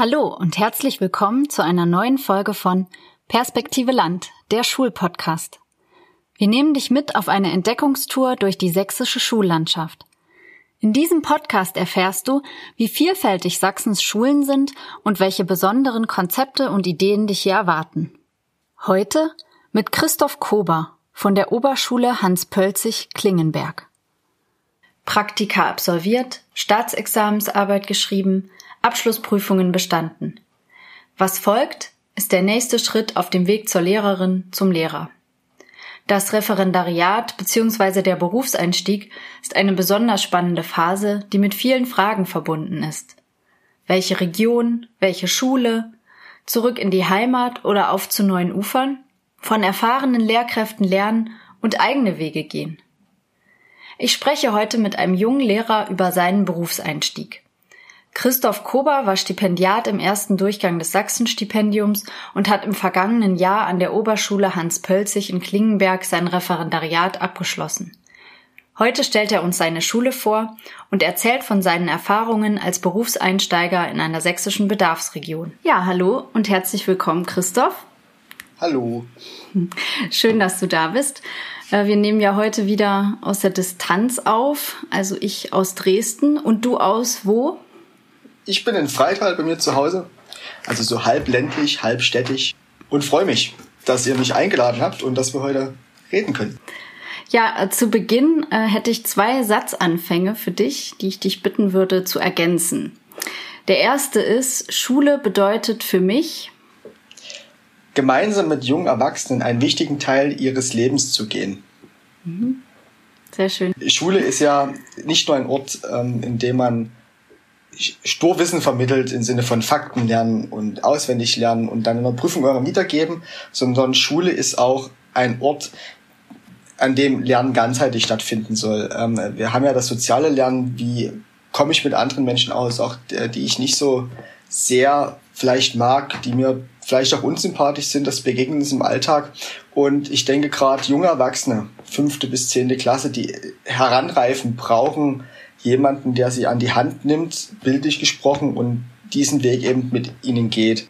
Hallo und herzlich willkommen zu einer neuen Folge von Perspektive Land, der Schulpodcast. Wir nehmen dich mit auf eine Entdeckungstour durch die sächsische Schullandschaft. In diesem Podcast erfährst du, wie vielfältig Sachsens Schulen sind und welche besonderen Konzepte und Ideen dich hier erwarten. Heute mit Christoph Kober von der Oberschule Hans Pölzig Klingenberg. Praktika absolviert, Staatsexamensarbeit geschrieben, Abschlussprüfungen bestanden. Was folgt, ist der nächste Schritt auf dem Weg zur Lehrerin zum Lehrer. Das Referendariat bzw. der Berufseinstieg ist eine besonders spannende Phase, die mit vielen Fragen verbunden ist. Welche Region, welche Schule, zurück in die Heimat oder auf zu neuen Ufern, von erfahrenen Lehrkräften lernen und eigene Wege gehen. Ich spreche heute mit einem jungen Lehrer über seinen Berufseinstieg. Christoph Kober war Stipendiat im ersten Durchgang des Sachsenstipendiums und hat im vergangenen Jahr an der Oberschule Hans Pölzig in Klingenberg sein Referendariat abgeschlossen. Heute stellt er uns seine Schule vor und erzählt von seinen Erfahrungen als Berufseinsteiger in einer sächsischen Bedarfsregion. Ja, hallo und herzlich willkommen, Christoph. Hallo. Schön, dass du da bist. Äh, wir nehmen ja heute wieder aus der Distanz auf, also ich aus Dresden und du aus wo? Ich bin in Freital bei mir zu Hause, also so halb ländlich, halb städtisch und freue mich, dass ihr mich eingeladen habt und dass wir heute reden können. Ja, äh, zu Beginn äh, hätte ich zwei Satzanfänge für dich, die ich dich bitten würde zu ergänzen. Der erste ist, Schule bedeutet für mich, gemeinsam mit jungen Erwachsenen einen wichtigen Teil ihres Lebens zu gehen. Mhm. Sehr schön. Schule ist ja nicht nur ein Ort, ähm, in dem man Sturwissen vermittelt im Sinne von Fakten lernen und auswendig lernen und dann in der Prüfung irgendwann wiedergeben, sondern Schule ist auch ein Ort, an dem Lernen ganzheitlich stattfinden soll. Ähm, wir haben ja das soziale Lernen, wie komme ich mit anderen Menschen aus, auch äh, die ich nicht so sehr vielleicht mag, die mir vielleicht auch unsympathisch sind, das begegnen uns im Alltag. Und ich denke gerade junge Erwachsene, fünfte bis zehnte Klasse, die heranreifen, brauchen jemanden, der sie an die Hand nimmt, bildlich gesprochen, und diesen Weg eben mit ihnen geht.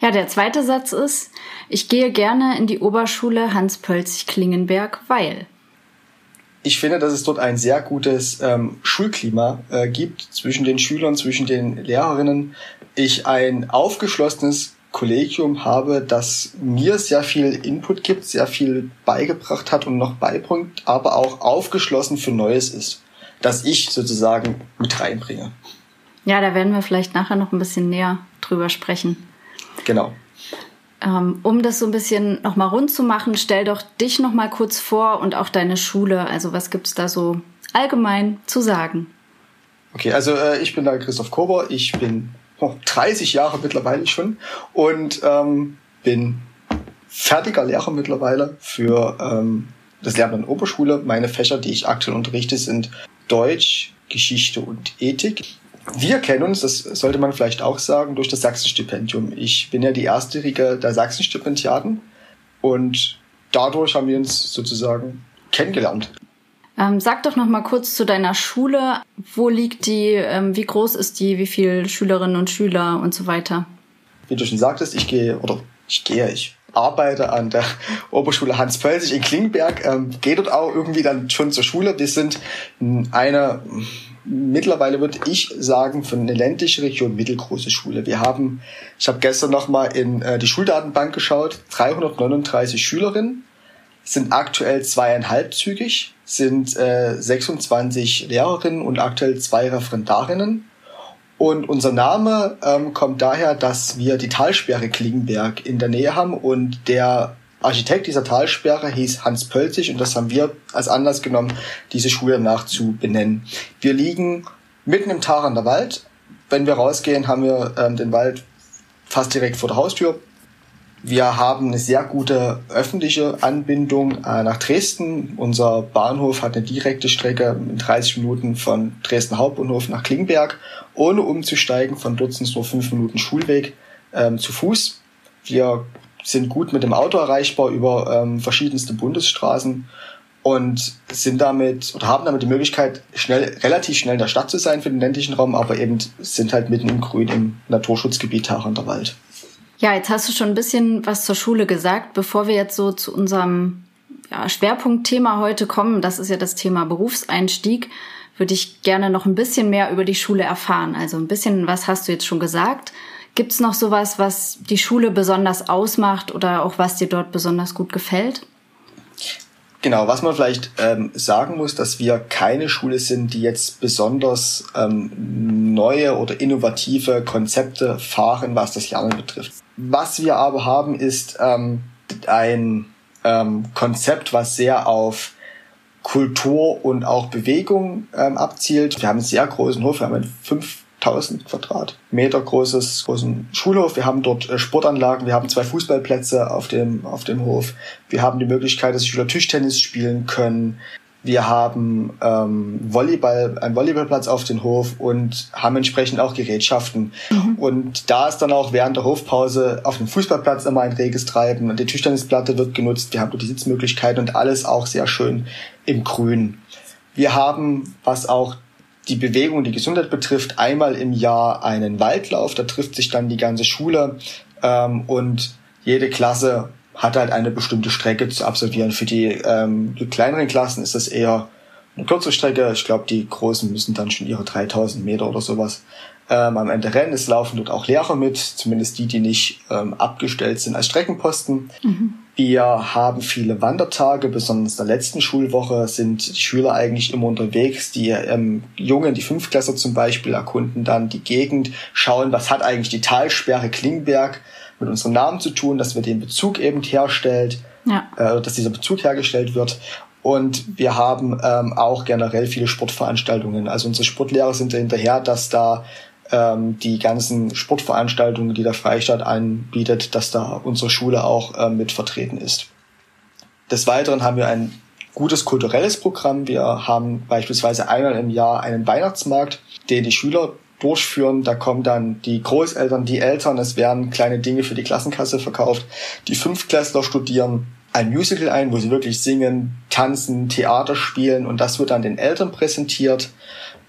Ja, der zweite Satz ist, ich gehe gerne in die Oberschule Hans-Pölzig-Klingenberg, weil. Ich finde, dass es dort ein sehr gutes ähm, Schulklima äh, gibt zwischen den Schülern, zwischen den Lehrerinnen. Ich ein aufgeschlossenes Kollegium habe, das mir sehr viel Input gibt, sehr viel beigebracht hat und noch beibringt, aber auch aufgeschlossen für Neues ist das ich sozusagen mit reinbringe. Ja, da werden wir vielleicht nachher noch ein bisschen näher drüber sprechen. Genau. Ähm, um das so ein bisschen nochmal rund zu machen, stell doch dich nochmal kurz vor und auch deine Schule. Also was gibt's da so allgemein zu sagen? Okay, also äh, ich bin da Christoph Kober. Ich bin oh, 30 Jahre mittlerweile schon und ähm, bin fertiger Lehrer mittlerweile für ähm, das Lernen an Oberschule. Meine Fächer, die ich aktuell unterrichte, sind Deutsch, Geschichte und Ethik. Wir kennen uns, das sollte man vielleicht auch sagen, durch das Sachsenstipendium. Ich bin ja die erste Riege der Sachsenstipendiaten und dadurch haben wir uns sozusagen kennengelernt. Ähm, sag doch noch mal kurz zu deiner Schule. Wo liegt die? Ähm, wie groß ist die? Wie viele Schülerinnen und Schüler und so weiter? Wie du schon sagtest, ich gehe oder ich gehe, ich arbeite an der Oberschule Hans Pölzig in Klingberg, ähm, gehe dort auch irgendwie dann schon zur Schule. Wir sind eine, mittlerweile würde ich sagen, für eine ländliche Region mittelgroße Schule. Wir haben, ich habe gestern nochmal in äh, die Schuldatenbank geschaut, 339 Schülerinnen, sind aktuell zweieinhalbzügig, sind äh, 26 Lehrerinnen und aktuell zwei Referendarinnen und unser Name ähm, kommt daher, dass wir die Talsperre Klingenberg in der Nähe haben und der Architekt dieser Talsperre hieß Hans Pölzig und das haben wir als Anlass genommen, diese Schule danach zu benennen. Wir liegen mitten im Tarander Wald. Wenn wir rausgehen, haben wir ähm, den Wald fast direkt vor der Haustür. Wir haben eine sehr gute öffentliche Anbindung äh, nach Dresden. Unser Bahnhof hat eine direkte Strecke in 30 Minuten von Dresden Hauptbahnhof nach Klingberg, ohne umzusteigen. Von dort sind es nur fünf Minuten Schulweg ähm, zu Fuß. Wir sind gut mit dem Auto erreichbar über ähm, verschiedenste Bundesstraßen. und sind damit oder haben damit die Möglichkeit, schnell, relativ schnell in der Stadt zu sein für den ländlichen Raum, aber eben sind halt mitten im Grün im Naturschutzgebiet Harender Wald. Ja, jetzt hast du schon ein bisschen was zur Schule gesagt. Bevor wir jetzt so zu unserem ja, Schwerpunktthema heute kommen, das ist ja das Thema Berufseinstieg, würde ich gerne noch ein bisschen mehr über die Schule erfahren. Also ein bisschen, was hast du jetzt schon gesagt? Gibt es noch sowas, was die Schule besonders ausmacht oder auch was dir dort besonders gut gefällt? Genau, was man vielleicht ähm, sagen muss, dass wir keine Schule sind, die jetzt besonders ähm, neue oder innovative Konzepte fahren, was das Lernen betrifft. Was wir aber haben, ist ähm, ein ähm, Konzept, was sehr auf Kultur und auch Bewegung ähm, abzielt. Wir haben einen sehr großen Hof, wir haben einen 5000 Quadratmeter großes, großen Schulhof. Wir haben dort äh, Sportanlagen, wir haben zwei Fußballplätze auf dem, auf dem Hof. Wir haben die Möglichkeit, dass Schüler Tischtennis spielen können. Wir haben ähm, Volleyball, einen Volleyballplatz auf dem Hof und haben entsprechend auch Gerätschaften. Mhm. Und da ist dann auch während der Hofpause auf dem Fußballplatz immer ein reges Treiben. Und die Tischtennisplatte wird genutzt. Wir haben die Sitzmöglichkeiten und alles auch sehr schön im Grün. Wir haben, was auch die Bewegung, die Gesundheit betrifft, einmal im Jahr einen Waldlauf. Da trifft sich dann die ganze Schule ähm, und jede Klasse hat halt eine bestimmte Strecke zu absolvieren. Für die, ähm, die kleineren Klassen ist das eher eine kurze Strecke. Ich glaube, die großen müssen dann schon ihre 3000 Meter oder sowas ähm, am Ende rennen. Es laufen dort auch Lehrer mit, zumindest die, die nicht ähm, abgestellt sind als Streckenposten. Mhm. Wir haben viele Wandertage, besonders in der letzten Schulwoche sind die Schüler eigentlich immer unterwegs. Die ähm, Jungen, die Fünftklässler zum Beispiel, erkunden dann die Gegend, schauen, was hat eigentlich die Talsperre Klingberg mit unserem Namen zu tun, dass wir den Bezug eben herstellt, ja. äh, dass dieser Bezug hergestellt wird. Und wir haben ähm, auch generell viele Sportveranstaltungen. Also unsere Sportlehrer sind hinterher, dass da ähm, die ganzen Sportveranstaltungen, die der Freistaat anbietet, dass da unsere Schule auch äh, mit vertreten ist. Des Weiteren haben wir ein gutes kulturelles Programm. Wir haben beispielsweise einmal im Jahr einen Weihnachtsmarkt, den die Schüler durchführen. Da kommen dann die Großeltern, die Eltern, es werden kleine Dinge für die Klassenkasse verkauft. Die Fünftklässler studieren ein Musical ein, wo sie wirklich singen, tanzen, Theater spielen und das wird dann den Eltern präsentiert.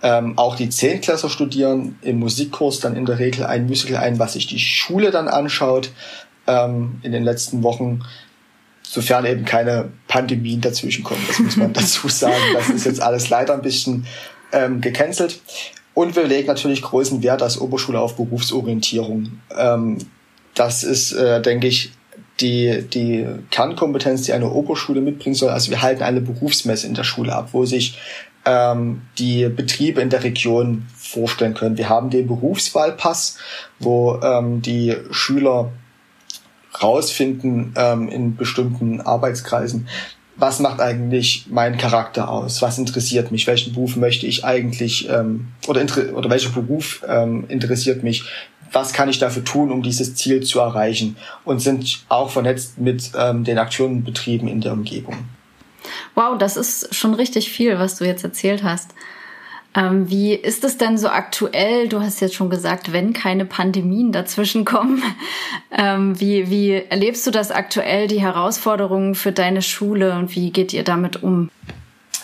Ähm, auch die Zehntklässler studieren im Musikkurs dann in der Regel ein Musical ein, was sich die Schule dann anschaut ähm, in den letzten Wochen, sofern eben keine Pandemien dazwischen kommen. Das muss man dazu sagen. Das ist jetzt alles leider ein bisschen ähm, gecancelt. Und wir legen natürlich großen Wert als Oberschule auf Berufsorientierung. Ähm, das ist, äh, denke ich, die, die Kernkompetenz, die eine Oberschule mitbringen soll. Also wir halten eine Berufsmesse in der Schule ab, wo sich ähm, die Betriebe in der Region vorstellen können. Wir haben den Berufswahlpass, wo ähm, die Schüler rausfinden ähm, in bestimmten Arbeitskreisen, was macht eigentlich mein Charakter aus? Was interessiert mich? Welchen Beruf möchte ich eigentlich ähm, oder, oder welcher Beruf ähm, interessiert mich? Was kann ich dafür tun, um dieses Ziel zu erreichen? Und sind auch vernetzt mit ähm, den Akteuren und Betrieben in der Umgebung. Wow, das ist schon richtig viel, was du jetzt erzählt hast. Ähm, wie ist es denn so aktuell? Du hast jetzt schon gesagt, wenn keine Pandemien dazwischen kommen. Ähm, wie, wie erlebst du das aktuell, die Herausforderungen für deine Schule und wie geht ihr damit um?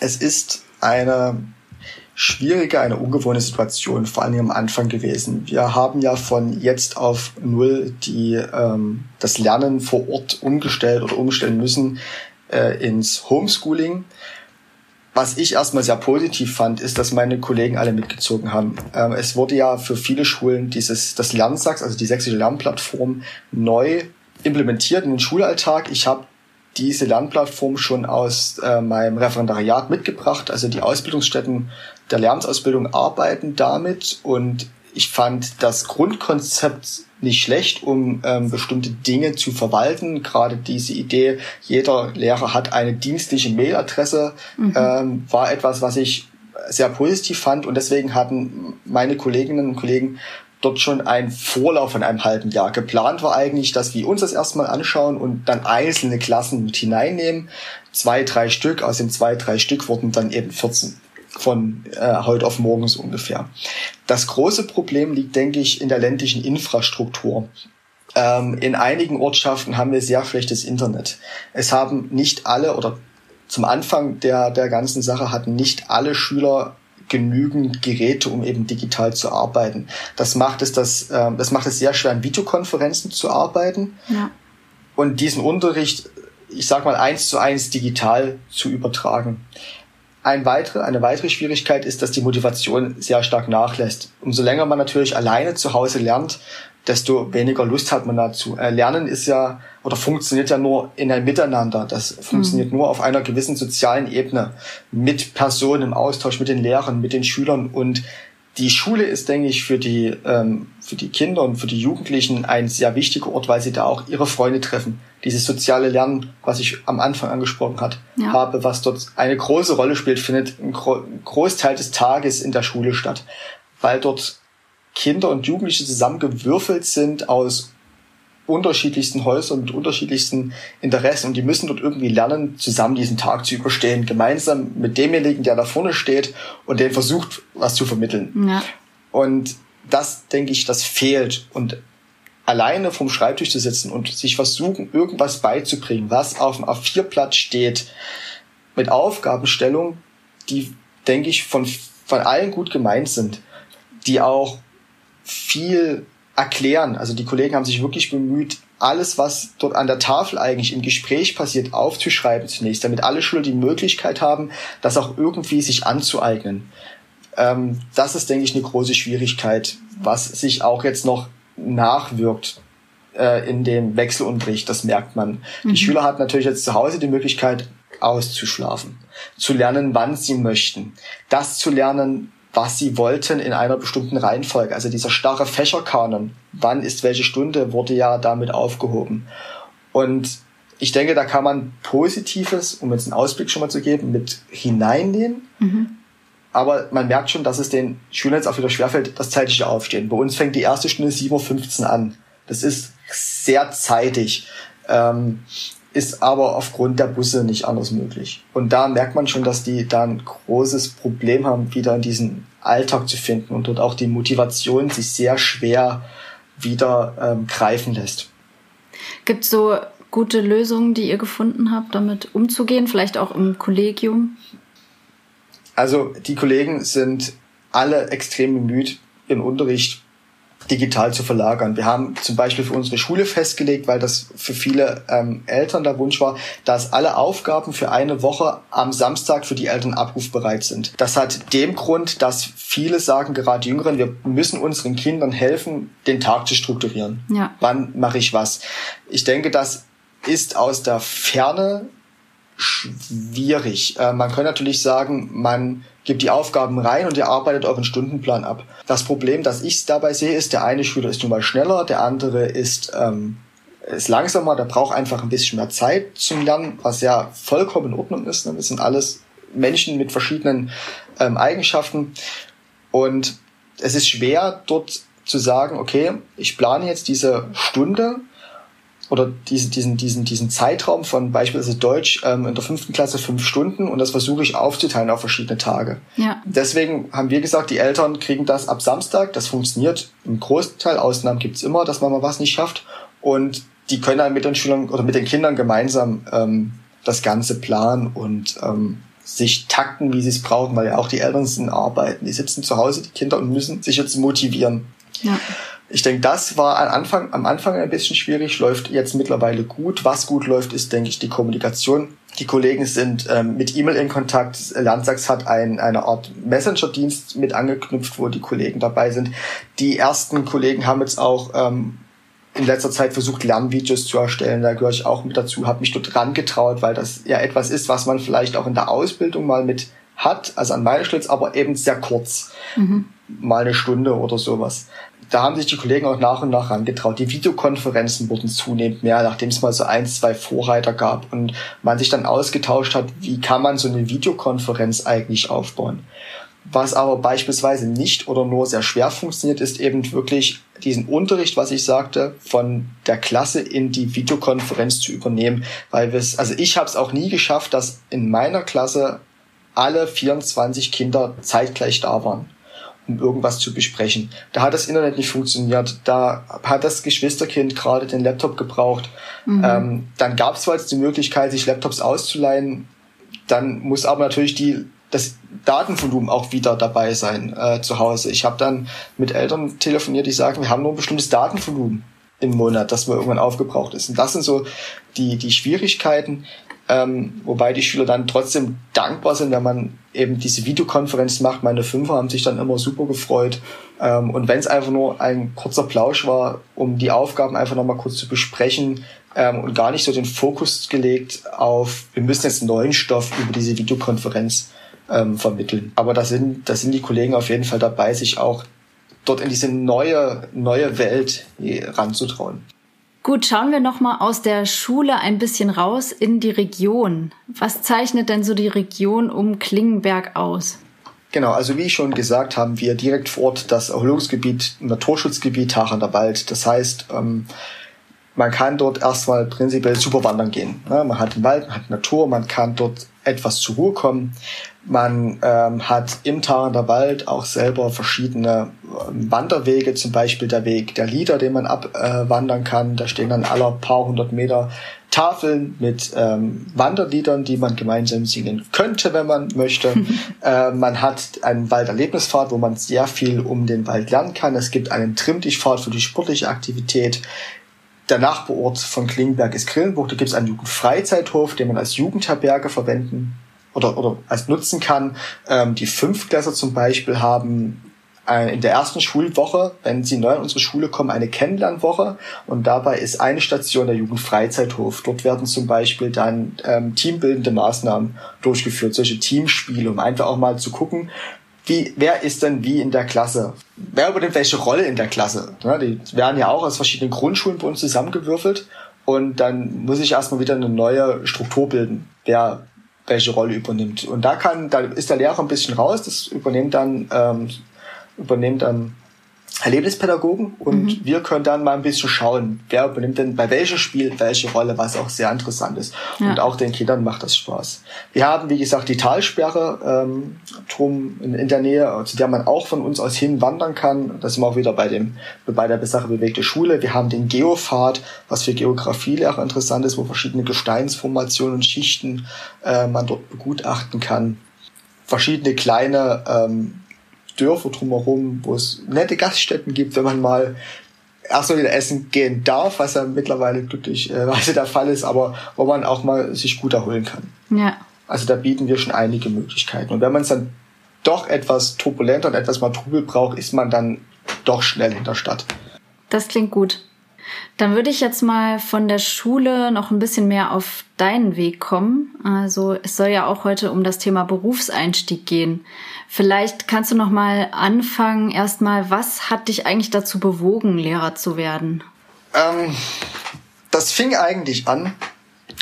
Es ist eine schwierige, eine ungewohnte Situation, vor allem am Anfang gewesen. Wir haben ja von jetzt auf null die, ähm, das Lernen vor Ort umgestellt oder umstellen müssen äh, ins Homeschooling. Was ich erstmal sehr positiv fand, ist, dass meine Kollegen alle mitgezogen haben. Ähm, es wurde ja für viele Schulen dieses, das Lernsachs, also die sächsische Lernplattform, neu implementiert in den Schulalltag. Ich habe diese Lernplattform schon aus äh, meinem Referendariat mitgebracht. Also die Ausbildungsstätten der Lernsausbildung arbeiten damit und ich fand das Grundkonzept nicht schlecht, um ähm, bestimmte Dinge zu verwalten. Gerade diese Idee, jeder Lehrer hat eine dienstliche Mailadresse, mhm. ähm, war etwas, was ich sehr positiv fand und deswegen hatten meine Kolleginnen und Kollegen dort schon einen Vorlauf von einem halben Jahr. Geplant war eigentlich, dass wir uns das erstmal anschauen und dann einzelne Klassen mit hineinnehmen. Zwei, drei Stück, aus den zwei, drei Stück wurden dann eben 14 von äh, heute auf morgen so ungefähr. Das große Problem liegt, denke ich, in der ländlichen Infrastruktur. Ähm, in einigen Ortschaften haben wir sehr schlechtes Internet. Es haben nicht alle oder zum Anfang der, der ganzen Sache hatten nicht alle Schüler genügend Geräte, um eben digital zu arbeiten. Das macht es, das, äh, das macht es sehr schwer, in Videokonferenzen zu arbeiten. Ja. Und diesen Unterricht, ich sag mal, eins zu eins digital zu übertragen. Ein weitere, eine weitere Schwierigkeit ist, dass die Motivation sehr stark nachlässt. Umso länger man natürlich alleine zu Hause lernt, desto weniger Lust hat man dazu. Äh, Lernen ist ja oder funktioniert ja nur in einem Miteinander. Das funktioniert mhm. nur auf einer gewissen sozialen Ebene mit Personen im Austausch, mit den Lehrern, mit den Schülern und die Schule ist, denke ich, für die, ähm, für die Kinder und für die Jugendlichen ein sehr wichtiger Ort, weil sie da auch ihre Freunde treffen. Dieses soziale Lernen, was ich am Anfang angesprochen hat, ja. habe, was dort eine große Rolle spielt, findet ein Großteil des Tages in der Schule statt, weil dort Kinder und Jugendliche zusammengewürfelt sind aus unterschiedlichsten Häusern mit unterschiedlichsten Interessen und die müssen dort irgendwie lernen, zusammen diesen Tag zu überstehen, gemeinsam mit demjenigen, der da vorne steht und den versucht, was zu vermitteln. Ja. Und das, denke ich, das fehlt. Und alleine vom Schreibtisch zu sitzen und sich versuchen, irgendwas beizubringen, was auf dem A4-Blatt steht, mit Aufgabenstellung, die, denke ich, von, von allen gut gemeint sind, die auch viel erklären. Also die Kollegen haben sich wirklich bemüht, alles, was dort an der Tafel eigentlich im Gespräch passiert, aufzuschreiben zunächst, damit alle Schüler die Möglichkeit haben, das auch irgendwie sich anzueignen. Ähm, das ist, denke ich, eine große Schwierigkeit, was sich auch jetzt noch nachwirkt äh, in dem Wechselunterricht. Das merkt man. Mhm. Die Schüler hatten natürlich jetzt zu Hause die Möglichkeit, auszuschlafen, zu lernen, wann sie möchten, das zu lernen, was sie wollten in einer bestimmten Reihenfolge. Also dieser starre Fächerkanon, wann ist welche Stunde, wurde ja damit aufgehoben. Und ich denke, da kann man Positives, um jetzt einen Ausblick schon mal zu geben, mit hineinnehmen. Mhm. Aber man merkt schon, dass es den Schülern jetzt auch wieder schwerfällt, das zeitliche Aufstehen. Bei uns fängt die erste Stunde 7.15 Uhr an. Das ist sehr zeitig. Ähm, ist aber aufgrund der Busse nicht anders möglich. Und da merkt man schon, dass die da ein großes Problem haben, wieder in diesen Alltag zu finden und dort auch die Motivation sich sehr schwer wieder ähm, greifen lässt. Gibt es so gute Lösungen, die ihr gefunden habt, damit umzugehen, vielleicht auch im Kollegium? Also die Kollegen sind alle extrem bemüht, ihren Unterricht digital zu verlagern. Wir haben zum Beispiel für unsere Schule festgelegt, weil das für viele ähm, Eltern der Wunsch war, dass alle Aufgaben für eine Woche am Samstag für die Eltern abrufbereit sind. Das hat dem Grund, dass viele sagen, gerade Jüngeren, wir müssen unseren Kindern helfen, den Tag zu strukturieren. Ja. Wann mache ich was? Ich denke, das ist aus der Ferne schwierig. Äh, man kann natürlich sagen, man gibt die Aufgaben rein und ihr arbeitet euren Stundenplan ab. Das Problem, das ich dabei sehe, ist, der eine Schüler ist nun mal schneller, der andere ist, ähm, ist langsamer, der braucht einfach ein bisschen mehr Zeit zum Lernen, was ja vollkommen in Ordnung ist. Ne? Das sind alles Menschen mit verschiedenen ähm, Eigenschaften. Und es ist schwer, dort zu sagen, okay, ich plane jetzt diese Stunde oder diesen, diesen, diesen, diesen Zeitraum von beispielsweise Deutsch ähm, in der fünften Klasse fünf Stunden und das versuche ich aufzuteilen auf verschiedene Tage. Ja. Deswegen haben wir gesagt, die Eltern kriegen das ab Samstag. Das funktioniert im Großteil. Ausnahmen gibt's immer, dass man mal was nicht schafft. Und die können dann mit den Schülern oder mit den Kindern gemeinsam ähm, das Ganze planen und ähm, sich takten, wie sie es brauchen, weil ja auch die Eltern sind arbeiten. Die sitzen zu Hause, die Kinder, und müssen sich jetzt motivieren. Ja. Ich denke, das war am Anfang, am Anfang ein bisschen schwierig, läuft jetzt mittlerweile gut. Was gut läuft, ist, denke ich, die Kommunikation. Die Kollegen sind ähm, mit E-Mail in Kontakt. Landsachs hat ein, eine Art Messenger-Dienst mit angeknüpft, wo die Kollegen dabei sind. Die ersten Kollegen haben jetzt auch ähm, in letzter Zeit versucht, Lernvideos zu erstellen. Da gehöre ich auch mit dazu, habe mich dort rangetraut, weil das ja etwas ist, was man vielleicht auch in der Ausbildung mal mit hat, also an meiner Stelle, aber eben sehr kurz. Mhm. Mal eine Stunde oder sowas da haben sich die Kollegen auch nach und nach rangetraut. Die Videokonferenzen wurden zunehmend mehr, nachdem es mal so ein, zwei Vorreiter gab und man sich dann ausgetauscht hat, wie kann man so eine Videokonferenz eigentlich aufbauen. Was aber beispielsweise nicht oder nur sehr schwer funktioniert, ist eben wirklich diesen Unterricht, was ich sagte, von der Klasse in die Videokonferenz zu übernehmen, weil wir es, also ich habe es auch nie geschafft, dass in meiner Klasse alle 24 Kinder zeitgleich da waren um irgendwas zu besprechen. Da hat das Internet nicht funktioniert, da hat das Geschwisterkind gerade den Laptop gebraucht. Mhm. Ähm, dann gab es zwar jetzt die Möglichkeit, sich Laptops auszuleihen, dann muss aber natürlich die das Datenvolumen auch wieder dabei sein äh, zu Hause. Ich habe dann mit Eltern telefoniert, die sagen, wir haben nur ein bestimmtes Datenvolumen im Monat, das mir irgendwann aufgebraucht ist. Und das sind so die, die Schwierigkeiten, ähm, wobei die Schüler dann trotzdem dankbar sind, wenn man eben diese Videokonferenz macht. Meine Fünfer haben sich dann immer super gefreut. Ähm, und wenn es einfach nur ein kurzer Plausch war, um die Aufgaben einfach nochmal kurz zu besprechen ähm, und gar nicht so den Fokus gelegt auf, wir müssen jetzt neuen Stoff über diese Videokonferenz ähm, vermitteln. Aber da sind, da sind die Kollegen auf jeden Fall dabei, sich auch dort in diese neue, neue Welt ranzutrauen. Gut, schauen wir noch mal aus der Schule ein bisschen raus in die Region. Was zeichnet denn so die Region um Klingenberg aus? Genau, also wie schon gesagt, haben wir direkt vor Ort das Erholungsgebiet, Naturschutzgebiet Hachener Wald. Das heißt, ähm, man kann dort erstmal prinzipiell super wandern gehen. Ne? Man hat den Wald, man hat Natur, man kann dort etwas zur Ruhe kommen. Man ähm, hat im Tarander Wald auch selber verschiedene ähm, Wanderwege, zum Beispiel der Weg der Lieder, den man abwandern äh, kann. Da stehen dann aller paar hundert Meter Tafeln mit ähm, Wanderliedern, die man gemeinsam singen könnte, wenn man möchte. äh, man hat einen Walderlebnispfad, wo man sehr viel um den Wald lernen kann. Es gibt einen Trimmdichtpfad für die sportliche Aktivität. Der Nachbarort von Klingenberg ist Grillenbuch. Da gibt es einen Jugendfreizeithof, den man als Jugendherberge verwenden oder, oder als nutzen kann. Ähm, die Fünftklässler zum Beispiel haben in der ersten Schulwoche, wenn sie neu in unsere Schule kommen, eine Kennenlernwoche und dabei ist eine Station der Jugendfreizeithof. Dort werden zum Beispiel dann ähm, teambildende Maßnahmen durchgeführt, solche Teamspiele, um einfach auch mal zu gucken, wie, wer ist denn wie in der Klasse? Wer übernimmt welche Rolle in der Klasse? Ja, die werden ja auch aus verschiedenen Grundschulen bei uns zusammengewürfelt und dann muss ich erstmal wieder eine neue Struktur bilden. Wer welche Rolle übernimmt. Und da kann, da ist der Lehrer ein bisschen raus, das übernimmt dann, ähm, übernimmt dann Erlebnispädagogen und mhm. wir können dann mal ein bisschen schauen, wer übernimmt denn bei welchem Spiel welche Rolle, was auch sehr interessant ist. Ja. Und auch den Kindern macht das Spaß. Wir haben, wie gesagt, die Talsperre ähm, drum in, in der Nähe, zu der man auch von uns aus hin wandern kann. Da sind wir auch wieder bei dem bei der Sache bewegte Schule. Wir haben den Geopfad, was für Geografielehrer interessant ist, wo verschiedene Gesteinsformationen und Schichten äh, man dort begutachten kann. Verschiedene kleine ähm, Dörfer drumherum, wo es nette Gaststätten gibt, wenn man mal erstmal wieder essen gehen darf, was ja mittlerweile glücklicherweise der Fall ist, aber wo man auch mal sich gut erholen kann. Ja. Also da bieten wir schon einige Möglichkeiten. Und wenn man es dann doch etwas turbulenter und etwas mal Trubel braucht, ist man dann doch schnell in der Stadt. Das klingt gut. Dann würde ich jetzt mal von der Schule noch ein bisschen mehr auf deinen Weg kommen. Also es soll ja auch heute um das Thema Berufseinstieg gehen. Vielleicht kannst du noch mal anfangen. Erstmal, was hat dich eigentlich dazu bewogen, Lehrer zu werden? Ähm, das fing eigentlich an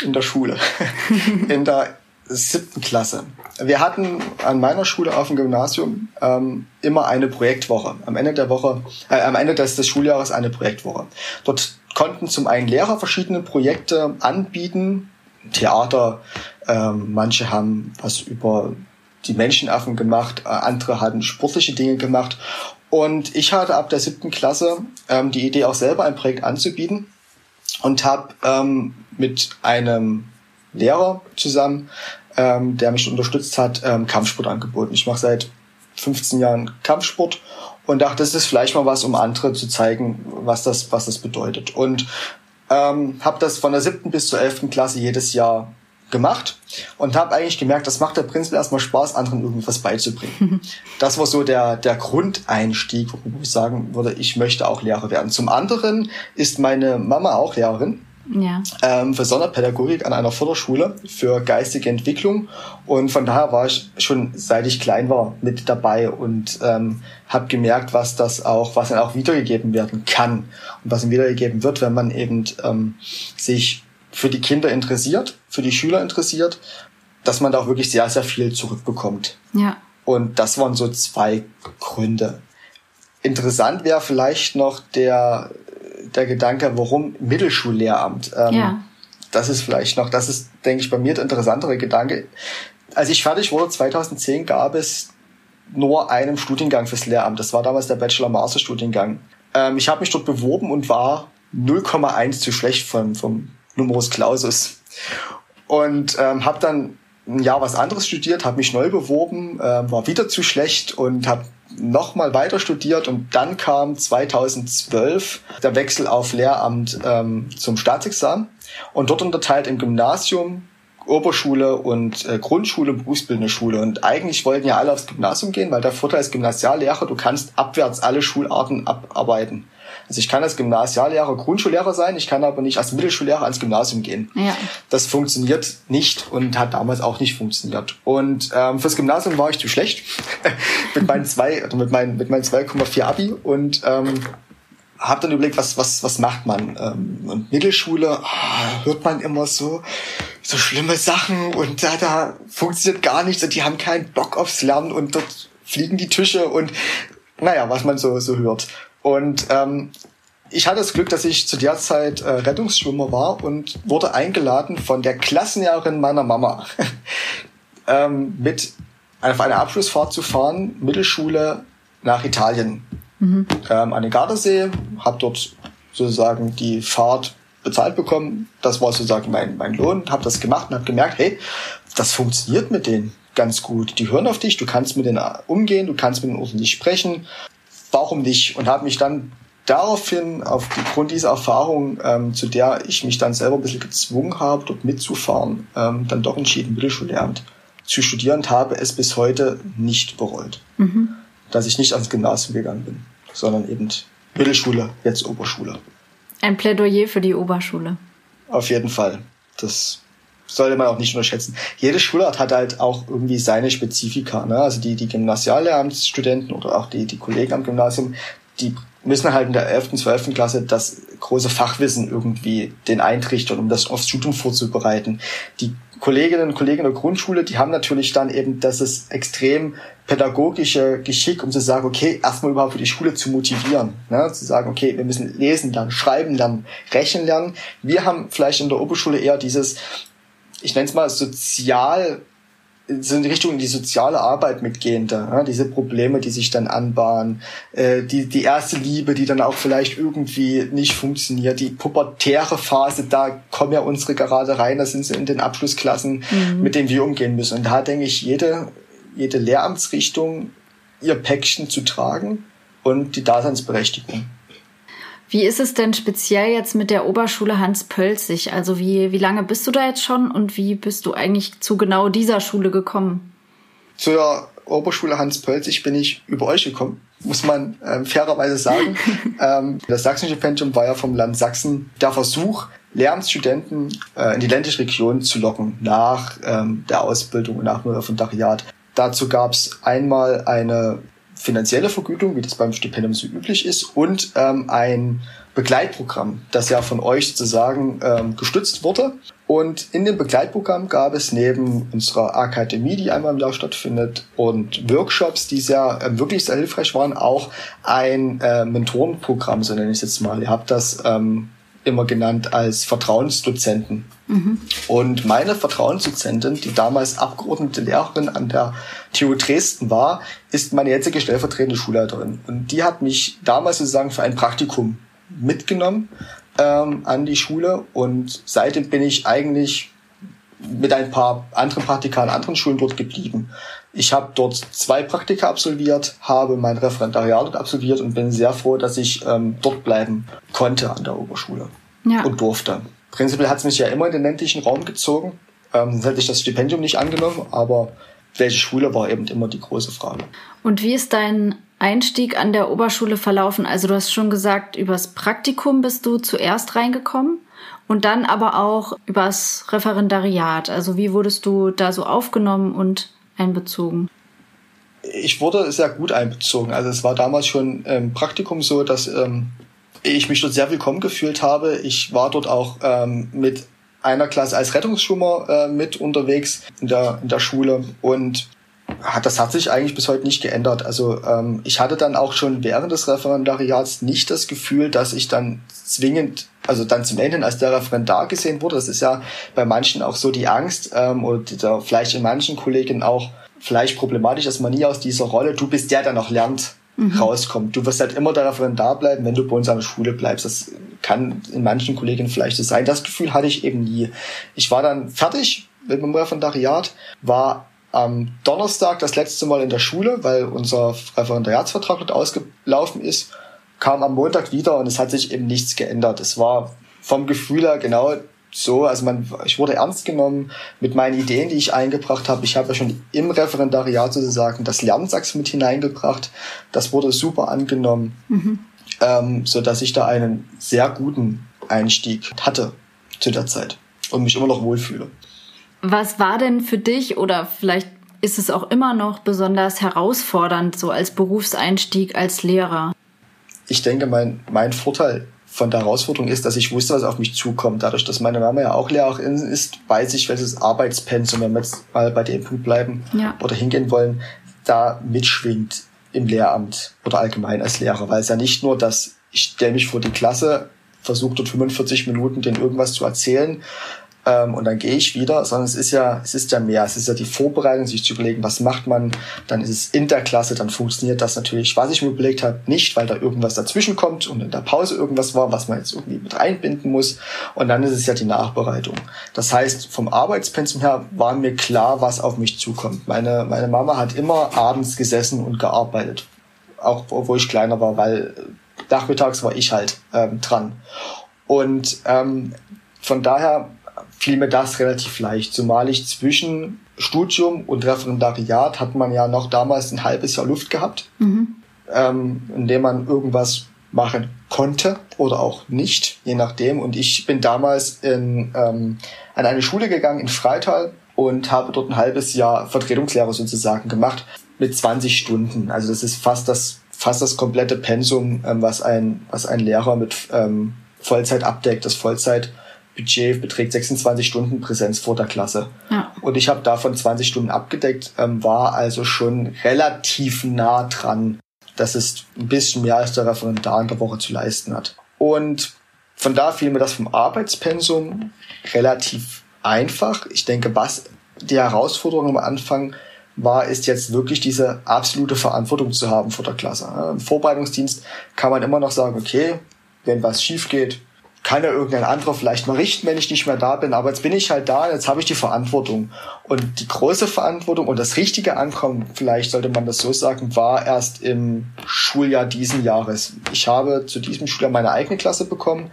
in der Schule, in der siebten Klasse. Wir hatten an meiner Schule auf dem Gymnasium ähm, immer eine Projektwoche. Am Ende der Woche, äh, am Ende des, des Schuljahres eine Projektwoche. Dort konnten zum einen Lehrer verschiedene Projekte anbieten, Theater, ähm, manche haben was über die Menschenaffen gemacht, äh, andere hatten sportliche Dinge gemacht. Und ich hatte ab der siebten Klasse ähm, die Idee, auch selber ein Projekt anzubieten und habe ähm, mit einem Lehrer zusammen, ähm, der mich unterstützt hat, ähm, Kampfsport angeboten. Ich mache seit 15 Jahren Kampfsport und dachte, das ist vielleicht mal was, um andere zu zeigen, was das, was das bedeutet. Und ähm, habe das von der siebten bis zur elften Klasse jedes Jahr gemacht und habe eigentlich gemerkt, das macht der Prinzip erstmal Spaß, anderen irgendwas beizubringen. das war so der, der Grundeinstieg, wo ich sagen würde, ich möchte auch Lehrer werden. Zum anderen ist meine Mama auch Lehrerin ja. ähm, für Sonderpädagogik an einer Förderschule für geistige Entwicklung. Und von daher war ich schon, seit ich klein war, mit dabei und ähm, habe gemerkt, was das auch, was dann auch wiedergegeben werden kann und was dann wiedergegeben wird, wenn man eben ähm, sich für die Kinder interessiert, für die Schüler interessiert, dass man da auch wirklich sehr, sehr viel zurückbekommt. Ja. Und das waren so zwei Gründe. Interessant wäre vielleicht noch der der Gedanke, warum Mittelschullehramt? Ähm, ja. Das ist vielleicht noch, das ist, denke ich, bei mir der interessantere Gedanke. Als ich fertig wurde, 2010, gab es nur einen Studiengang fürs Lehramt. Das war damals der Bachelor-Master-Studiengang. Ähm, ich habe mich dort beworben und war 0,1 zu schlecht vom, vom Numerus Clausus. Und ähm, habe dann ein Jahr was anderes studiert, habe mich neu beworben, äh, war wieder zu schlecht und habe nochmal weiter studiert und dann kam 2012 der Wechsel auf Lehramt ähm, zum Staatsexamen und dort unterteilt im Gymnasium, Oberschule und äh, Grundschule, berufsbildende Schule. Und eigentlich wollten ja alle aufs Gymnasium gehen, weil der Vorteil ist Gymnasiallehrer, du kannst abwärts alle Schularten abarbeiten. Also ich kann als Gymnasiallehrer Grundschullehrer sein, ich kann aber nicht als Mittelschullehrer ans Gymnasium gehen. Ja. Das funktioniert nicht und hat damals auch nicht funktioniert. Und ähm, fürs Gymnasium war ich zu schlecht mit meinen zwei, also mit meinen mit meinen 2,4 Abi und ähm, habe dann überlegt, was was was macht man? Ähm, und Mittelschule oh, hört man immer so so schlimme Sachen und da da funktioniert gar nichts und die haben keinen Bock aufs Lernen und dort fliegen die Tische und naja, was man so so hört. Und ähm, ich hatte das Glück, dass ich zu der Zeit äh, Rettungsschwimmer war und wurde eingeladen von der Klassenlehrerin meiner Mama ähm, mit auf eine Abschlussfahrt zu fahren, Mittelschule nach Italien. Mhm. Ähm, an den Gardasee, habe dort sozusagen die Fahrt bezahlt bekommen. Das war sozusagen mein, mein Lohn. Habe das gemacht und habe gemerkt, hey, das funktioniert mit denen ganz gut. Die hören auf dich, du kannst mit denen umgehen, du kannst mit denen ordentlich sprechen warum nicht? Und habe mich dann daraufhin, aufgrund dieser Erfahrung, ähm, zu der ich mich dann selber ein bisschen gezwungen habe, dort mitzufahren, ähm, dann doch entschieden, Mittelschullehramt zu studieren und habe es bis heute nicht bereut. Mhm. Dass ich nicht ans Gymnasium gegangen bin, sondern eben Mittelschule, jetzt Oberschule. Ein Plädoyer für die Oberschule. Auf jeden Fall. Das sollte man auch nicht unterschätzen. Jede Schulart hat halt auch irgendwie seine Spezifika. Ne? Also die, die Gymnasiallehramtsstudenten oder auch die, die Kollegen am Gymnasium, die müssen halt in der 11., 12. Klasse das große Fachwissen irgendwie den eintrichtern, um das aufs Studium vorzubereiten. Die Kolleginnen und Kollegen der Grundschule, die haben natürlich dann eben ist extrem pädagogische Geschick, um zu sagen, okay, erstmal überhaupt für die Schule zu motivieren. Ne? Zu sagen, okay, wir müssen lesen lernen, schreiben lernen, rechnen lernen. Wir haben vielleicht in der Oberschule eher dieses, ich nenne es mal sozial, so in die Richtung in die soziale Arbeit mitgehende, ja, diese Probleme, die sich dann anbahnen, äh, die, die erste Liebe, die dann auch vielleicht irgendwie nicht funktioniert, die pubertäre Phase, da kommen ja unsere gerade rein, da sind sie in den Abschlussklassen, mhm. mit denen wir umgehen müssen. Und da denke ich, jede, jede Lehramtsrichtung ihr Päckchen zu tragen und die Daseinsberechtigung. Wie ist es denn speziell jetzt mit der Oberschule Hans Pölzig? Also wie, wie lange bist du da jetzt schon und wie bist du eigentlich zu genau dieser Schule gekommen? Zur Oberschule Hans Pölzig bin ich über euch gekommen, muss man ähm, fairerweise sagen. ähm, das Sachsen-Stipendium war ja vom Land Sachsen der Versuch, Lehramtsstudenten äh, in die ländliche Region zu locken nach ähm, der Ausbildung und nach dem Referendariat. Dazu gab es einmal eine finanzielle Vergütung, wie das beim Stipendium so üblich ist, und ähm, ein Begleitprogramm, das ja von euch sozusagen ähm, gestützt wurde. Und in dem Begleitprogramm gab es neben unserer Akademie, die einmal im Jahr stattfindet, und Workshops, die sehr äh, wirklich sehr hilfreich waren, auch ein äh, Mentorenprogramm, so nenne ich es jetzt mal. Ihr habt das ähm, immer genannt als Vertrauensdozenten. Mhm. Und meine Vertrauensdozentin, die damals abgeordnete Lehrerin an der TU Dresden war, ist meine jetzige stellvertretende Schulleiterin. Und die hat mich damals sozusagen für ein Praktikum mitgenommen ähm, an die Schule. Und seitdem bin ich eigentlich mit ein paar anderen Praktika an anderen Schulen dort geblieben. Ich habe dort zwei Praktika absolviert, habe mein Referendariat dort absolviert und bin sehr froh, dass ich ähm, dort bleiben konnte an der Oberschule ja. und durfte. Prinzipiell hat es mich ja immer in den ländlichen Raum gezogen. Ähm, sonst hätte ich das Stipendium nicht angenommen, aber welche Schule war eben immer die große Frage. Und wie ist dein Einstieg an der Oberschule verlaufen? Also du hast schon gesagt, übers Praktikum bist du zuerst reingekommen und dann aber auch übers Referendariat. Also wie wurdest du da so aufgenommen und einbezogen? Ich wurde sehr gut einbezogen. Also es war damals schon im Praktikum so, dass ähm, ich mich dort sehr willkommen gefühlt habe. Ich war dort auch ähm, mit einer Klasse als Rettungsschwimmer äh, mit unterwegs in der, in der Schule und hat, das hat sich eigentlich bis heute nicht geändert. Also ähm, ich hatte dann auch schon während des Referendariats nicht das Gefühl, dass ich dann zwingend, also dann zum Ende als der Referendar gesehen wurde. Das ist ja bei manchen auch so die Angst ähm, oder vielleicht in manchen Kollegen auch vielleicht problematisch, dass man nie aus dieser Rolle, du bist der, der noch lernt, mhm. rauskommt. Du wirst halt immer der Referendar bleiben, wenn du bei uns an der Schule bleibst. Das kann in manchen Kollegen vielleicht so sein. Das Gefühl hatte ich eben nie. Ich war dann fertig mit dem Referendariat, war am Donnerstag das letzte Mal in der Schule, weil unser Referendariatsvertrag dort ausgelaufen ist, kam am Montag wieder und es hat sich eben nichts geändert. Es war vom Gefühl her genau so, also man, ich wurde ernst genommen mit meinen Ideen, die ich eingebracht habe. Ich habe ja schon im Referendariat sozusagen das Lernsachs mit hineingebracht. Das wurde super angenommen, mhm. ähm, so dass ich da einen sehr guten Einstieg hatte zu der Zeit und mich immer noch wohlfühle. Was war denn für dich oder vielleicht ist es auch immer noch besonders herausfordernd so als Berufseinstieg als Lehrer? Ich denke, mein, mein Vorteil von der Herausforderung ist, dass ich wusste, was auf mich zukommt. Dadurch, dass meine Mama ja auch Lehrerin ist, weiß ich, welches Arbeitspensum, wenn wir jetzt mal bei dem Punkt bleiben ja. oder hingehen wollen, da mitschwingt im Lehramt oder allgemein als Lehrer. Weil es ja nicht nur, dass ich stelle mich vor die Klasse, versuche dort 45 Minuten denen irgendwas zu erzählen, ähm, und dann gehe ich wieder, sondern es ist ja, es ist ja mehr. Es ist ja die Vorbereitung, sich zu überlegen, was macht man, dann ist es in der Klasse, dann funktioniert das natürlich, was ich mir überlegt habe, nicht, weil da irgendwas dazwischen kommt und in der Pause irgendwas war, was man jetzt irgendwie mit einbinden muss. Und dann ist es ja die Nachbereitung. Das heißt, vom Arbeitspensum her war mir klar, was auf mich zukommt. Meine, meine Mama hat immer abends gesessen und gearbeitet. Auch wo ich kleiner war, weil nachmittags war ich halt ähm, dran. Und ähm, von daher fiel mir das relativ leicht, zumal ich zwischen Studium und Referendariat hat man ja noch damals ein halbes Jahr Luft gehabt, mhm. ähm, in dem man irgendwas machen konnte oder auch nicht, je nachdem. Und ich bin damals in, ähm, an eine Schule gegangen in Freital und habe dort ein halbes Jahr Vertretungslehre sozusagen gemacht mit 20 Stunden. Also das ist fast das fast das komplette Pensum, ähm, was ein was ein Lehrer mit ähm, Vollzeit abdeckt. Das Vollzeit Budget beträgt 26 Stunden Präsenz vor der Klasse. Ja. Und ich habe davon 20 Stunden abgedeckt, ähm, war also schon relativ nah dran, dass es ein bisschen mehr als der Referendar in der Woche zu leisten hat. Und von da fiel mir das vom Arbeitspensum relativ einfach. Ich denke, was die Herausforderung am Anfang war, ist jetzt wirklich diese absolute Verantwortung zu haben vor der Klasse. Im Vorbereitungsdienst kann man immer noch sagen, okay, wenn was schief geht, kann ja irgendein anderer vielleicht mal richten, wenn ich nicht mehr da bin. Aber jetzt bin ich halt da, jetzt habe ich die Verantwortung. Und die große Verantwortung und das richtige Ankommen, vielleicht sollte man das so sagen, war erst im Schuljahr diesen Jahres. Ich habe zu diesem Schuljahr meine eigene Klasse bekommen.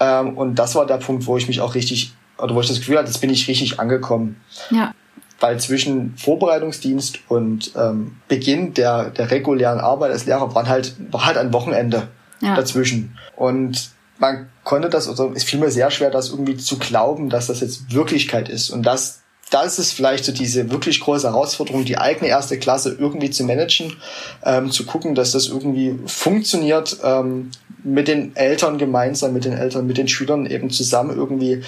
Ähm, und das war der Punkt, wo ich mich auch richtig, oder wo ich das Gefühl hatte, jetzt bin ich richtig angekommen. Ja. Weil zwischen Vorbereitungsdienst und ähm, Beginn der, der regulären Arbeit als Lehrer waren halt, war halt ein Wochenende ja. dazwischen. Und man konnte das, oder es fiel mir sehr schwer, das irgendwie zu glauben, dass das jetzt Wirklichkeit ist. Und das, das ist vielleicht so diese wirklich große Herausforderung, die eigene erste Klasse irgendwie zu managen, ähm, zu gucken, dass das irgendwie funktioniert, ähm, mit den Eltern gemeinsam, mit den Eltern, mit den Schülern eben zusammen irgendwie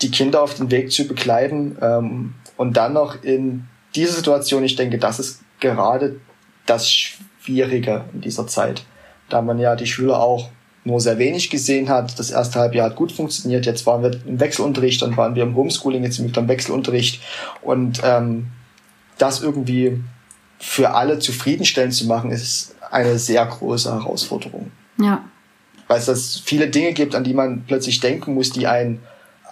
die Kinder auf den Weg zu begleiten. Ähm, und dann noch in dieser Situation, ich denke, das ist gerade das Schwierige in dieser Zeit, da man ja die Schüler auch nur sehr wenig gesehen hat. Das erste Halbjahr hat gut funktioniert. Jetzt waren wir im Wechselunterricht, dann waren wir im Homeschooling, jetzt sind wir im Wechselunterricht. Und ähm, das irgendwie für alle zufriedenstellend zu machen, ist eine sehr große Herausforderung. Ja. Weil es das viele Dinge gibt, an die man plötzlich denken muss, die einen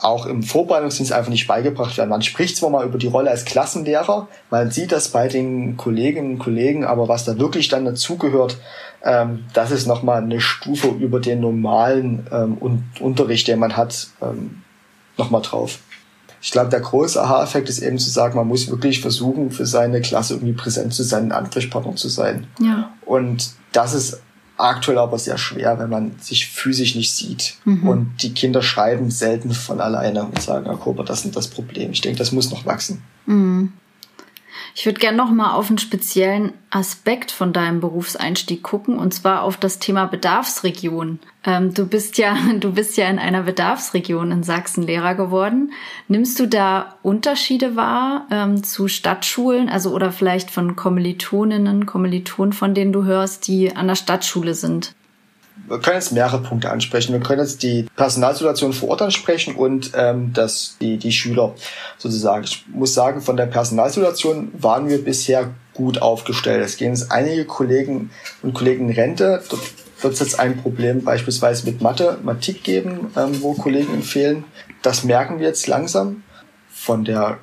auch im Vorbereitungsdienst einfach nicht beigebracht werden. Man spricht zwar mal über die Rolle als Klassenlehrer, man sieht das bei den Kolleginnen und Kollegen, aber was da wirklich dann dazugehört, ähm, das ist nochmal eine Stufe über den normalen ähm, Un Unterricht, den man hat, ähm, nochmal drauf. Ich glaube, der große Aha-Effekt ist eben zu sagen, man muss wirklich versuchen, für seine Klasse irgendwie präsent zu sein, ein Ansprechpartner zu sein. Ja. Und das ist aktuell aber sehr schwer, wenn man sich physisch nicht sieht. Mhm. Und die Kinder schreiben selten von alleine und sagen, Herr Kober, das ist das Problem. Ich denke, das muss noch wachsen. Mhm. Ich würde gerne noch mal auf einen speziellen Aspekt von deinem Berufseinstieg gucken, und zwar auf das Thema Bedarfsregion. Ähm, du bist ja, du bist ja in einer Bedarfsregion in Sachsen Lehrer geworden. Nimmst du da Unterschiede wahr ähm, zu Stadtschulen, also oder vielleicht von Kommilitoninnen, Kommilitonen, von denen du hörst, die an der Stadtschule sind? Wir können jetzt mehrere Punkte ansprechen. Wir können jetzt die Personalsituation vor Ort ansprechen und ähm, das, die, die Schüler sozusagen. Ich muss sagen, von der Personalsituation waren wir bisher gut aufgestellt. Es gehen jetzt einige Kollegen und Kollegen in Rente. Dort wird es jetzt ein Problem beispielsweise mit Mathe, Mathematik geben, ähm, wo Kollegen fehlen. Das merken wir jetzt langsam. von der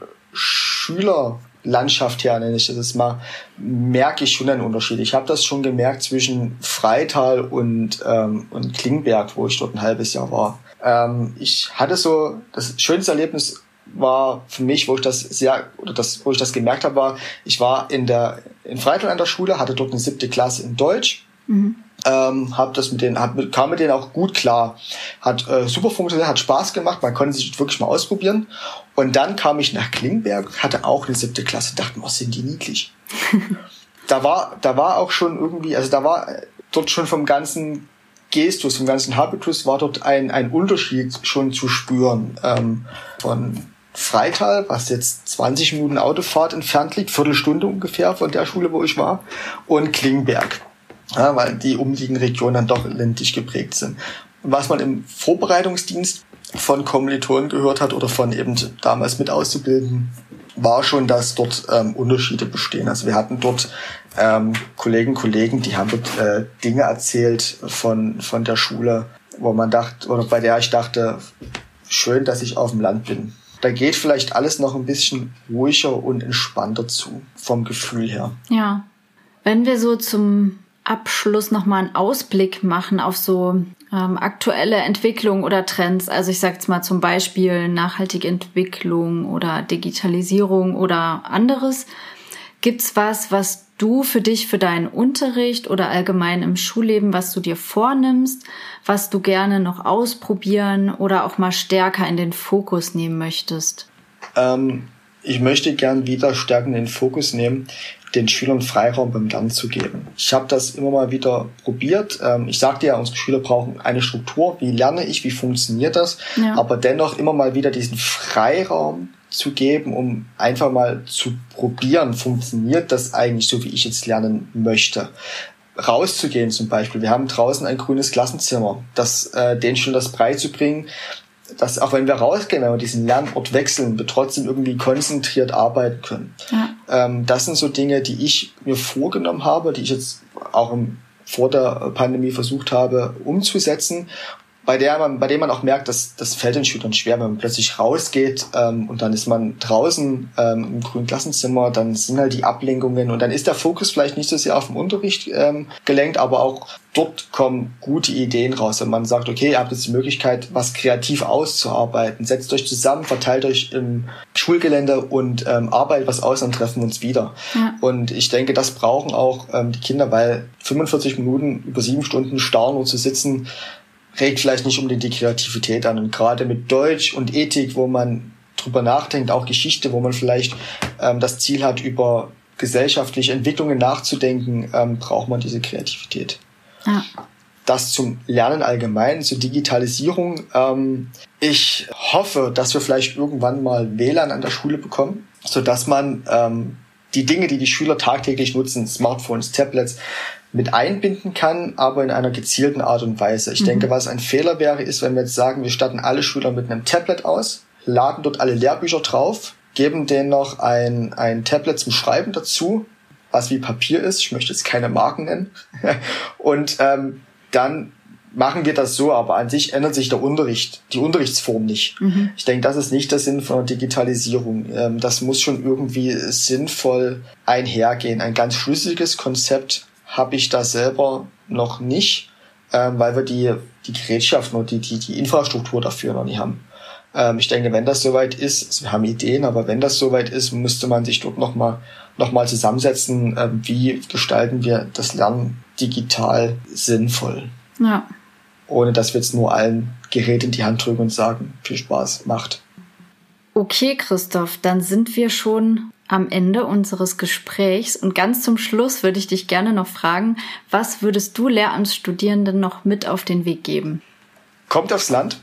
Schülerlandschaft her, nenne ich das mal, merke ich schon einen Unterschied. Ich habe das schon gemerkt zwischen Freital und, ähm, und Klingberg, wo ich dort ein halbes Jahr war. Ähm, ich hatte so, das schönste Erlebnis war für mich, wo ich das sehr, oder das, wo ich das gemerkt habe, war, ich war in der, in Freital an der Schule, hatte dort eine siebte Klasse in Deutsch. Mhm. Ähm, hab das mit denen, hab, kam mit denen auch gut klar. Hat äh, super funktioniert, hat Spaß gemacht, man konnte sich wirklich mal ausprobieren. Und dann kam ich nach Klingberg, hatte auch eine siebte Klasse, dachte, was sind die niedlich. da war, da war auch schon irgendwie, also da war dort schon vom ganzen Gestus, vom ganzen Habitus war dort ein, ein Unterschied schon zu spüren. Ähm, von Freital, was jetzt 20 Minuten Autofahrt entfernt liegt, Viertelstunde ungefähr von der Schule, wo ich war, und Klingberg, ja, weil die umliegenden Regionen dann doch ländlich geprägt sind. Was man im Vorbereitungsdienst von Kommilitonen gehört hat oder von eben damals mit Auszubildenden, war schon, dass dort ähm, Unterschiede bestehen. Also wir hatten dort ähm, Kollegen, Kollegen, die haben dort äh, Dinge erzählt von, von der Schule, wo man dachte, oder bei der ich dachte, schön, dass ich auf dem Land bin da geht vielleicht alles noch ein bisschen ruhiger und entspannter zu, vom Gefühl her. Ja. Wenn wir so zum Abschluss nochmal einen Ausblick machen auf so ähm, aktuelle Entwicklungen oder Trends, also ich sage jetzt mal zum Beispiel nachhaltige Entwicklung oder Digitalisierung oder anderes, gibt's was, was du für dich, für deinen Unterricht oder allgemein im Schulleben, was du dir vornimmst, was du gerne noch ausprobieren oder auch mal stärker in den Fokus nehmen möchtest? Ähm, ich möchte gern wieder stärker in den Fokus nehmen, den Schülern Freiraum beim Lernen zu geben. Ich habe das immer mal wieder probiert. Ähm, ich sagte ja, unsere Schüler brauchen eine Struktur. Wie lerne ich? Wie funktioniert das? Ja. Aber dennoch immer mal wieder diesen Freiraum zu geben, um einfach mal zu probieren, funktioniert das eigentlich so, wie ich jetzt lernen möchte. Rauszugehen zum Beispiel. Wir haben draußen ein grünes Klassenzimmer, das äh, den schon das beizubringen, dass auch wenn wir rausgehen, wenn wir diesen Lernort wechseln, wir trotzdem irgendwie konzentriert arbeiten können. Ja. Ähm, das sind so Dinge, die ich mir vorgenommen habe, die ich jetzt auch im, vor der Pandemie versucht habe umzusetzen bei der man, bei dem man auch merkt, dass das fällt den Schülern schwer, wenn man plötzlich rausgeht ähm, und dann ist man draußen ähm, im grünen Klassenzimmer, dann sind halt die Ablenkungen und dann ist der Fokus vielleicht nicht so sehr auf den Unterricht ähm, gelenkt, aber auch dort kommen gute Ideen raus. Wenn man sagt, okay, ihr habt jetzt die Möglichkeit, was kreativ auszuarbeiten, setzt euch zusammen, verteilt euch im Schulgelände und ähm, arbeitet was aus, dann treffen wir uns wieder. Ja. Und ich denke, das brauchen auch ähm, die Kinder, weil 45 Minuten über sieben Stunden starr nur zu sitzen, regt vielleicht nicht unbedingt die Kreativität an. Und gerade mit Deutsch und Ethik, wo man drüber nachdenkt, auch Geschichte, wo man vielleicht ähm, das Ziel hat, über gesellschaftliche Entwicklungen nachzudenken, ähm, braucht man diese Kreativität. Ja. Das zum Lernen allgemein, zur Digitalisierung. Ähm, ich hoffe, dass wir vielleicht irgendwann mal WLAN an der Schule bekommen, so dass man ähm, die Dinge, die die Schüler tagtäglich nutzen, Smartphones, Tablets, mit einbinden kann, aber in einer gezielten Art und Weise. Ich mhm. denke, was ein Fehler wäre, ist, wenn wir jetzt sagen, wir statten alle Schüler mit einem Tablet aus, laden dort alle Lehrbücher drauf, geben denen noch ein, ein Tablet zum Schreiben dazu, was wie Papier ist. Ich möchte jetzt keine Marken nennen. und ähm, dann machen wir das so, aber an sich ändert sich der Unterricht, die Unterrichtsform nicht. Mhm. Ich denke, das ist nicht der Sinn von der Digitalisierung. Ähm, das muss schon irgendwie sinnvoll einhergehen. Ein ganz schlüssiges Konzept habe ich da selber noch nicht, ähm, weil wir die, die Gerätschaften und die, die, die Infrastruktur dafür noch nicht haben. Ähm, ich denke, wenn das soweit ist, also wir haben Ideen, aber wenn das soweit ist, müsste man sich dort nochmal noch mal zusammensetzen, ähm, wie gestalten wir das Lernen digital sinnvoll. Ja. Ohne dass wir jetzt nur allen Gerät in die Hand drücken und sagen, viel Spaß, macht. Okay, Christoph, dann sind wir schon am Ende unseres Gesprächs und ganz zum Schluss würde ich dich gerne noch fragen, was würdest du Lehramtsstudierenden noch mit auf den Weg geben? Kommt aufs Land,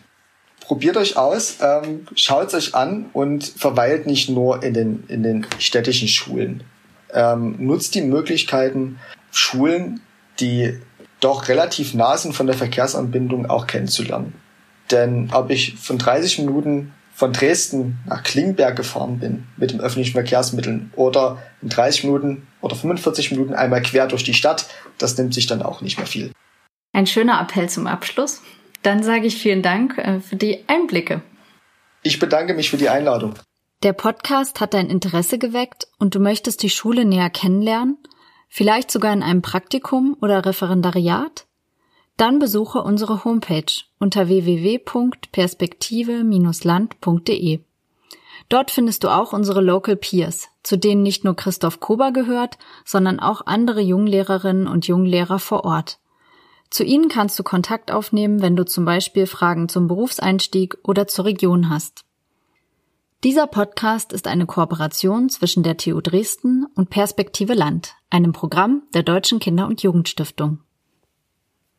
probiert euch aus, ähm, schaut es euch an und verweilt nicht nur in den, in den städtischen Schulen. Ähm, nutzt die Möglichkeiten, Schulen, die doch relativ nah sind von der Verkehrsanbindung, auch kennenzulernen. Denn ob ich von 30 Minuten von Dresden nach Klingberg gefahren bin mit dem öffentlichen Verkehrsmitteln oder in 30 Minuten oder 45 Minuten einmal quer durch die Stadt, das nimmt sich dann auch nicht mehr viel. Ein schöner Appell zum Abschluss. Dann sage ich vielen Dank äh, für die Einblicke. Ich bedanke mich für die Einladung. Der Podcast hat dein Interesse geweckt und du möchtest die Schule näher kennenlernen, vielleicht sogar in einem Praktikum oder Referendariat? Dann besuche unsere Homepage unter www.perspektive-land.de. Dort findest du auch unsere Local Peers, zu denen nicht nur Christoph Kober gehört, sondern auch andere Junglehrerinnen und Junglehrer vor Ort. Zu ihnen kannst du Kontakt aufnehmen, wenn du zum Beispiel Fragen zum Berufseinstieg oder zur Region hast. Dieser Podcast ist eine Kooperation zwischen der TU Dresden und Perspektive Land, einem Programm der Deutschen Kinder- und Jugendstiftung.